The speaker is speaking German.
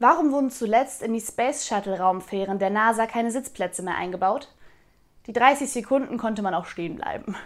Warum wurden zuletzt in die Space Shuttle Raumfähren der NASA keine Sitzplätze mehr eingebaut? Die 30 Sekunden konnte man auch stehen bleiben.